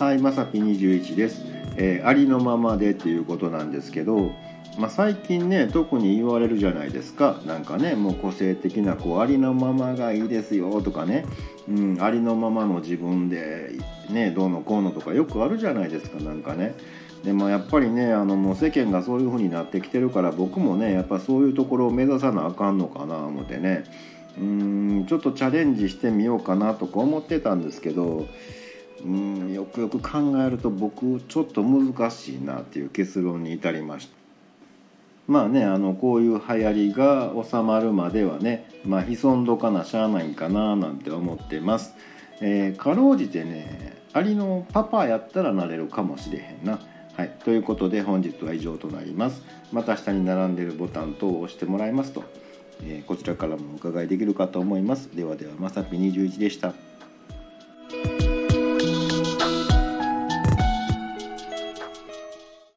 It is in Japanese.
はい、まさぴ21です、えー、ありのままでっていうことなんですけど、まあ、最近ね特に言われるじゃないですか。なんかねもう個性的なこうありのままがいいですよとかね、うん、ありのままの自分でねどうのこうのとかよくあるじゃないですかなんかね。でもやっぱりねあのもう世間がそういう風になってきてるから僕もねやっぱそういうところを目指さなあかんのかな思ってね。うんちょっとチャレンジしてみようかなとか思ってたんですけどうんよくよく考えると僕ちょっと難しいなっていう結論に至りました。まあねあのこういう流行りが収まるまではねまあ潜んどかなしゃあないんかななんて思ってます。えー、かろうじてねアリのパパやったらなれるかもしれへんな。はい、ということで本日は以上となります。また下に並んでるボタン等を押してもらいますと、えー、こちらからもお伺いできるかと思います。ではではまさぴ21でした。